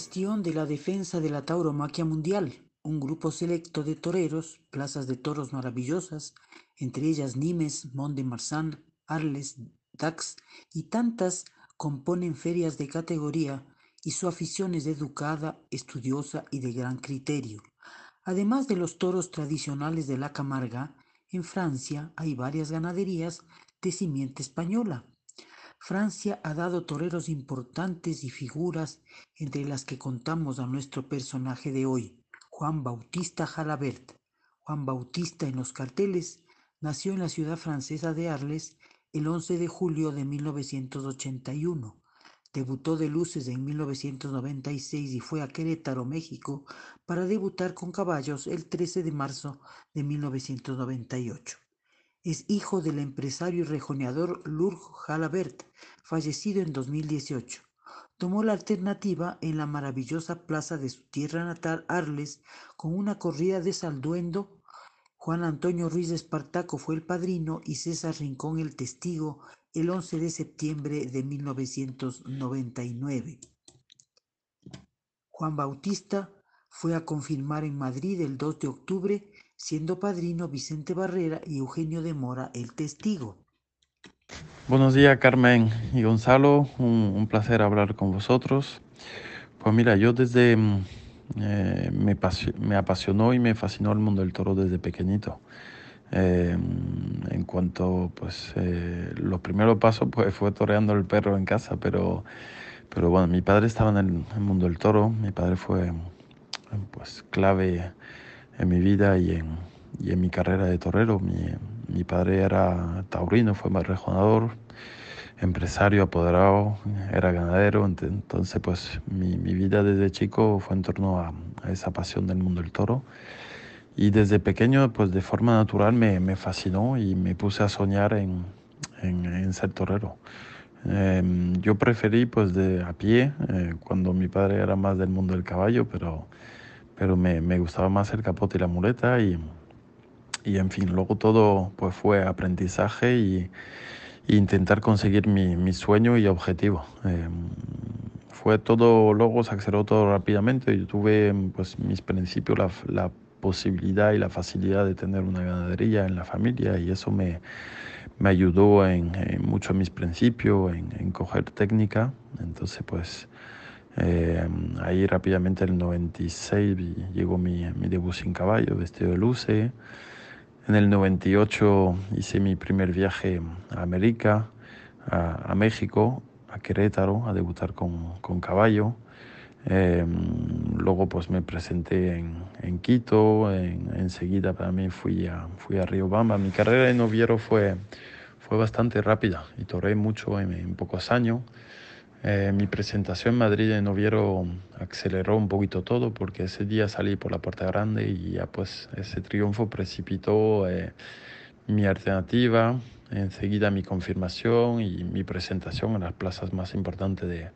Bastión de la defensa de la tauromaquia mundial, un grupo selecto de toreros, plazas de toros maravillosas, entre ellas Nimes, Mont de Marsan, Arles, Dax y tantas componen ferias de categoría y su afición es educada, estudiosa y de gran criterio. Además de los toros tradicionales de la Camarga, en Francia hay varias ganaderías de simiente española. Francia ha dado toreros importantes y figuras entre las que contamos a nuestro personaje de hoy, Juan Bautista Jalabert. Juan Bautista en los carteles nació en la ciudad francesa de Arles el 11 de julio de 1981. Debutó de luces en 1996 y fue a Querétaro, México, para debutar con caballos el 13 de marzo de 1998. Es hijo del empresario y rejoneador Lurg Jalabert, fallecido en 2018. Tomó la alternativa en la maravillosa plaza de su tierra natal, Arles, con una corrida de salduendo. Juan Antonio Ruiz de Espartaco fue el padrino y César Rincón el testigo el 11 de septiembre de 1999. Juan Bautista fue a confirmar en Madrid el 2 de octubre, siendo padrino Vicente Barrera y Eugenio de Mora el testigo. Buenos días Carmen y Gonzalo, un, un placer hablar con vosotros. Pues mira, yo desde eh, me, me, apasionó y me fascinó el mundo del toro desde pequeñito. Eh, en cuanto, pues, eh, los primeros pasos, pues fue toreando el perro en casa, pero, pero bueno, mi padre estaba en el, el mundo del toro, mi padre fue, pues, clave en mi vida y en, y en mi carrera de torero. Mi, mi padre era taurino, fue rejonador, empresario, apoderado, era ganadero, entonces pues mi, mi vida desde chico fue en torno a, a, esa pasión del mundo del toro. Y desde pequeño, pues de forma natural me, me fascinó y me puse a soñar en, en, en ser torero. Eh, yo preferí pues de a pie, eh, cuando mi padre era más del mundo del caballo, pero, pero me, me gustaba más el capote y la muleta y, y en fin, luego todo pues fue aprendizaje y, intentar conseguir mi, mi, sueño y objetivo. Eh, fue todo, luego se aceleró todo rápidamente. Yo tuve pues mis principios, la, la, posibilidad y la facilidad de tener una ganadería en la familia y eso me, me ayudó en, en mucho en mis principios, en, coger técnica. Entonces pues eh, ahí rápidamente en el 96 llegó mi, mi debut sin caballo, vestido de luce. En el 98 hice mi primer viaje a América, a, a México, a Querétaro, a debutar con, con caballo. Eh, luego pues me presenté en, en Quito, en, enseguida también fui a, fui a Riobamba. Mi carrera de noviero fue, fue bastante rápida y toré mucho en, en pocos años. Eh, mi presentación en Madrid de noviero aceleró un poquito todo porque ese día salí por la puerta grande y ya pues ese triunfo precipitó eh, mi alternativa, enseguida mi confirmación y mi presentación en las plazas más importantes de,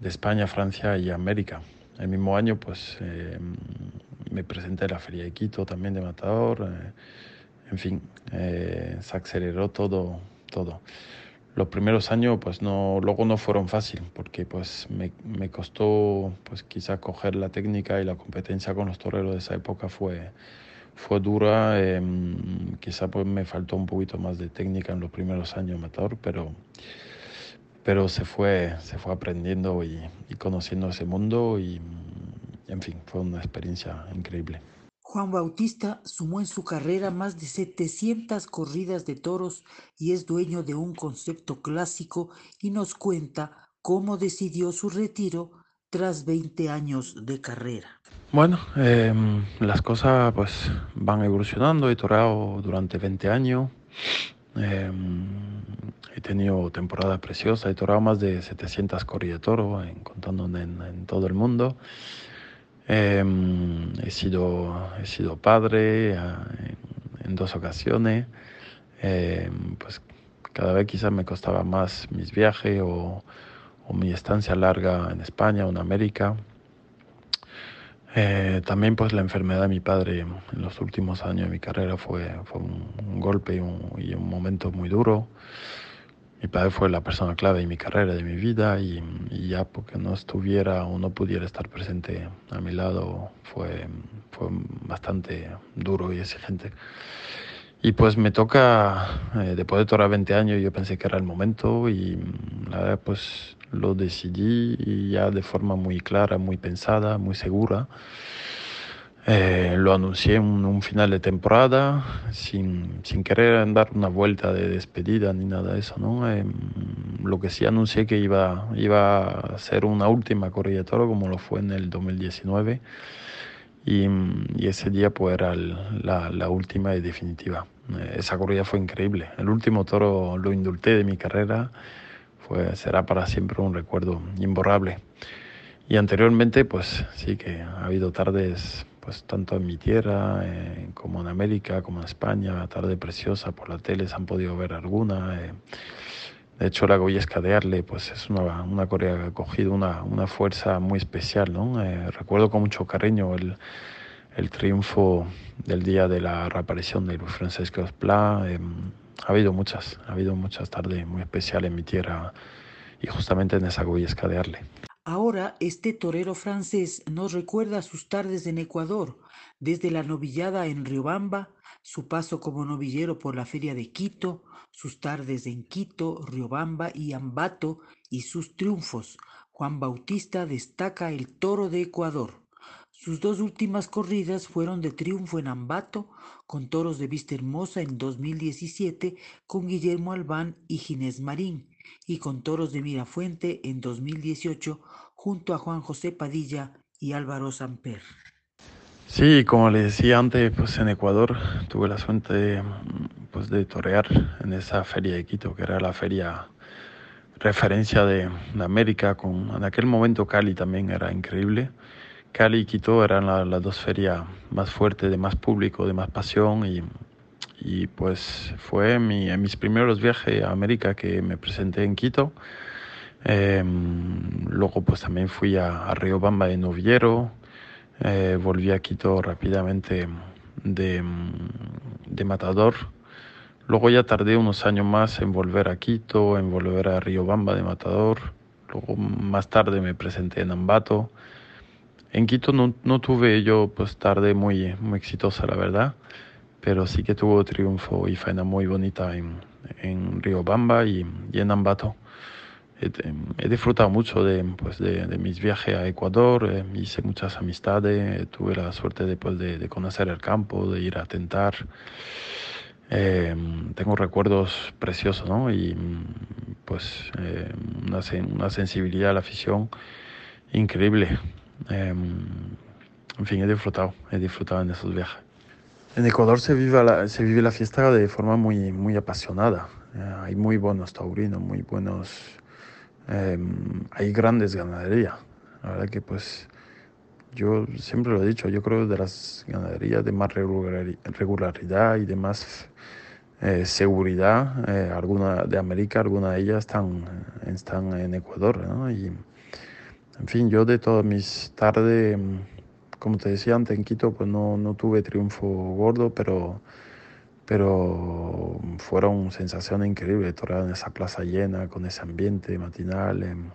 de España, Francia y América. El mismo año pues eh, me presenté en la Feria de Quito también de Matador, eh, en fin, eh, se aceleró todo, todo los primeros años pues no luego no fueron fácil porque pues me, me costó pues quizá coger la técnica y la competencia con los toreros de esa época fue fue dura eh, quizá pues me faltó un poquito más de técnica en los primeros años matador pero pero se fue se fue aprendiendo y, y conociendo ese mundo y en fin fue una experiencia increíble Juan Bautista sumó en su carrera más de 700 corridas de toros y es dueño de un concepto clásico y nos cuenta cómo decidió su retiro tras 20 años de carrera? Bueno, em, las cosas pues van evolucionando. He toreado durante 20 años. Em, he tenido temporada preciosa. He toreado más de 700 corridas de toro, en, contando en, todo el mundo. Em, he, sido, he sido padre ah, en, dos ocasiones. pues cada vez quizás me costaba más mis viajes o, o mi estancia larga en España o en América. Eh, también pues la enfermedad de mi padre en los últimos años de mi carrera fue, fue un, golpe y un, momento muy duro. Mi padre fue la persona clave de mi carrera, de mi vida y, ya porque no estuviera o no pudiera estar presente a mi lado fue, fue bastante duro y exigente. Y pues me toca, eh, después de tocar 20 años, yo pensé que era el momento y la verdad pues lo decidí y ya de forma muy clara, muy pensada, muy segura. Eh, lo anuncié en un, final de temporada sin, sin, querer dar una vuelta de despedida ni nada de eso. ¿no? Em, lo que sí anuncié que iba, iba a ser una última corrida de toro como lo fue en el 2019 y, y ese día pues era la, la, última y definitiva. Eh, esa corrida fue increíble. El último toro lo indulté de mi carrera será para siempre un recuerdo imborrable. Y anteriormente, pues sí que ha habido tardes, pues tanto en mi tierra eh, como en América, como en España, tarde preciosa por la tele, se han podido ver alguna. Eh. De hecho, la Goyesca de Arle, pues es una, una corea que ha cogido una, una fuerza muy especial, ¿no? Eh, recuerdo con mucho cariño el, el triunfo del día de la reaparición de Luis Francisco Esplá, ha habido muchas, ha habido muchas tardes muy especiales en mi tierra y justamente en esa Goyesca de Arle. Ahora este torero francés nos recuerda sus tardes en Ecuador, desde la novillada en Riobamba, su paso como novillero por la feria de Quito, sus tardes en Quito, Riobamba y Ambato y sus triunfos. Juan Bautista destaca el toro de Ecuador. Sus dos últimas corridas fueron de triunfo en Ambato, con toros de vista hermosa en 2017 con Guillermo Albán y Ginés Marín, y con toros de Mirafuente en 2018 junto a Juan José Padilla y Álvaro Samper. Sí, como le decía antes, pues en Ecuador tuve la suerte de, pues de torear en esa feria de Quito, que era la feria referencia de, América, con en aquel momento Cali también era increíble Cali y Quito eran las dos ferias más fuertes, de más público, de más pasión y, y pues fue mi, en mis primeros viajes a América que me presenté en Quito. Em, luego pues también fui a, a Riobamba de novillero, eh, volví a Quito rápidamente de, de Matador. Luego ya tardé unos años más en volver a Quito, en volver a Riobamba de Matador. Luego más tarde me presenté en Ambato. En Quito no, no, tuve yo pues tarde muy, muy exitosa, la verdad, pero sí que tuvo triunfo y faena muy bonita en, en Riobamba y, y en Ambato. He, disfrutado mucho de, pues de, de, mis viajes a Ecuador, eh, hice muchas amistades, tuve la suerte de, pues de, conocer el campo, de ir a tentar. Eh, tengo recuerdos preciosos, ¿no? Y pues eh, una, una sensibilidad a la afición increíble. Em, en fin, he disfrutado, he disfrutado en esos viajes. En Ecuador se vive la, se vive la fiesta de forma muy, muy apasionada. Eh, hay muy buenos taurinos, muy buenos... Em, hay grandes ganaderías. La verdad que pues yo siempre lo he dicho, yo creo de las ganaderías de más regularidad y de más eh, seguridad, eh, alguna de América, algunas de ellas están, están en Ecuador. ¿no? Y, en fin, yo de todas mis tardes, como te decía antes en Quito, pues no, no tuve triunfo gordo, pero, pero fueron sensaciones increíbles, torear en esa plaza llena, con ese ambiente matinal. Em,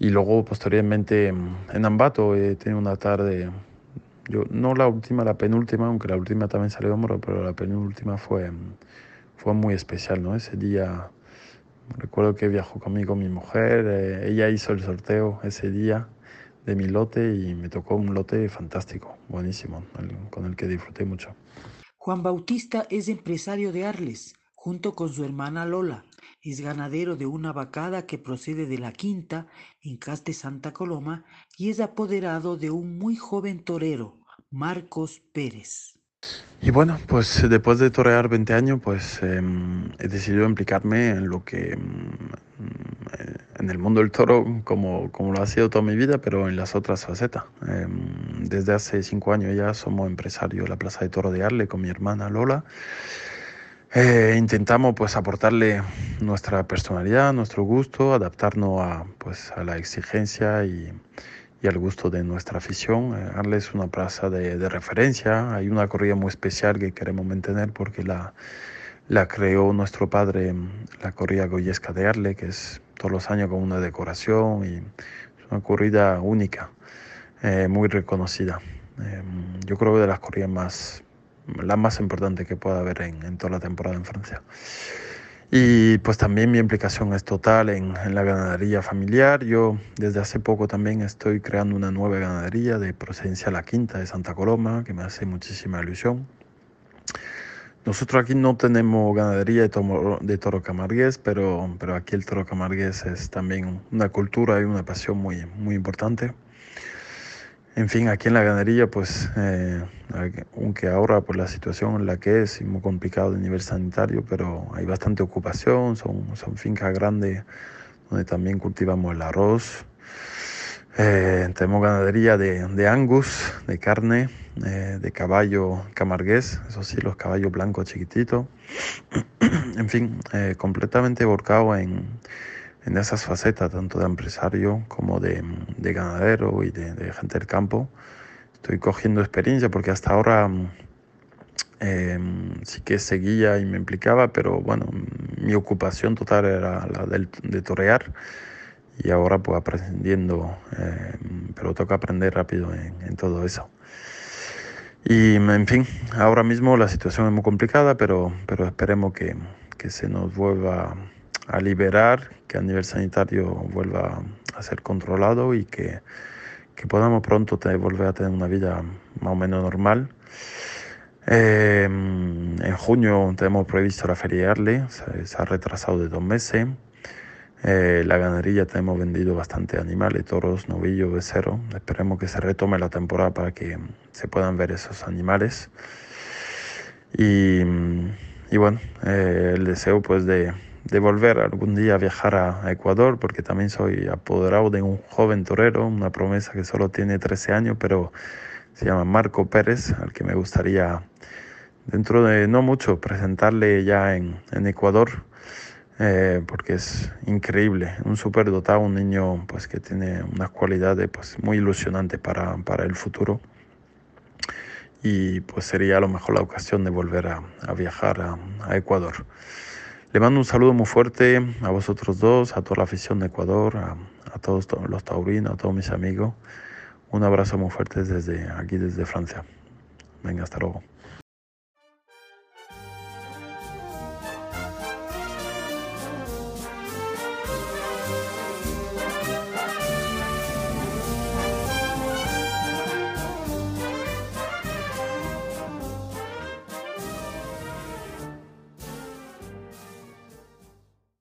y luego posteriormente en Ambato he tenido una tarde, yo, no la última, la penúltima, aunque la última también salió hombro, pero la penúltima fue, fue muy especial, ¿no? Ese día Recuerdo que viajó conmigo mi mujer, eh, ella hizo el sorteo ese día de mi lote y me tocó un lote fantástico, buenísimo, con el que disfruté mucho. Juan Bautista es empresario de Arles, junto con su hermana Lola. Es ganadero de una vacada que procede de la quinta en Caste Santa Coloma y es apoderado de un muy joven torero, Marcos Pérez. Y bueno, pues después de torear 20 años, pues em, he decidido implicarme en lo que, em, en el mundo del toro, como, como lo ha sido toda mi vida, pero en las otras facetas. Em, desde hace cinco años ya somos empresarios de la Plaza de Toro de Arle con mi hermana Lola. Eh, intentamos pues aportarle nuestra personalidad, nuestro gusto, adaptarnos a, pues, a la exigencia y, y al gusto de nuestra afición. Eh, Arle es una plaza de, de, referencia, hay una corrida muy especial que queremos mantener porque la, la creó nuestro padre, la corrida goyesca de Arle, que es todos los años con una decoración y es una corrida única, eh, muy reconocida. Eh, yo creo que de las corridas más, la más importante que pueda haber en, en, toda la temporada en Francia. Y pues también mi implicación es total en, en, la ganadería familiar. Yo desde hace poco también estoy creando una nueva ganadería de procedencia La Quinta de Santa Coloma, que me hace muchísima ilusión. Nosotros aquí no tenemos ganadería de toro, de toro camargués, pero, pero aquí el toro camargués es también una cultura y una pasión muy, muy importante. En fin, aquí en la ganadería, pues, eh, aunque ahora por la situación en la que es, muy complicado de nivel sanitario, pero hay bastante ocupación, son, son fincas grandes donde también cultivamos el arroz. Eh, tenemos ganadería de, de, Angus, de carne, eh, de caballo camargués, eso sí, los caballos blancos chiquititos. en fin, eh, completamente volcado en, en esas facetas, tanto de empresario como de, de ganadero y de, de, gente del campo. Estoy cogiendo experiencia porque hasta ahora eh, sí que seguía y me implicaba, pero bueno, mi ocupación total era la del, de torear y ahora pues aprendiendo, eh, pero toca aprender rápido en, en, todo eso. Y en fin, ahora mismo la situación es muy complicada, pero, pero esperemos que, que se nos vuelva a liberar, que a nivel sanitario vuelva a ser controlado y que, que podamos pronto tener, volver a tener una vida más o menos normal. Eh, en junio tenemos previsto la feria Arle, se, se ha retrasado de dos meses. Eh, la ganadería tenemos vendido bastante animales, toros, novillos, becerros. Esperemos que se retome la temporada para que se puedan ver esos animales. Y, y bueno, eh, el deseo pues de, de, volver algún día a viajar a, Ecuador, porque también soy apoderado de un joven torero, una promesa que solo tiene 13 años, pero se llama Marco Pérez, al que me gustaría dentro de no mucho presentarle ya en, en Ecuador eh, porque es increíble, un súper dotado, un niño pues que tiene unas cualidades pues muy ilusionantes para, para el futuro y pues sería a lo mejor la ocasión de volver a, a viajar a, a, Ecuador. Le mando un saludo muy fuerte a vosotros dos, a toda la afición de Ecuador, a, todos los taurinos, a todos mis amigos. Un abrazo muy fuerte desde aquí, desde Francia. Venga, hasta luego.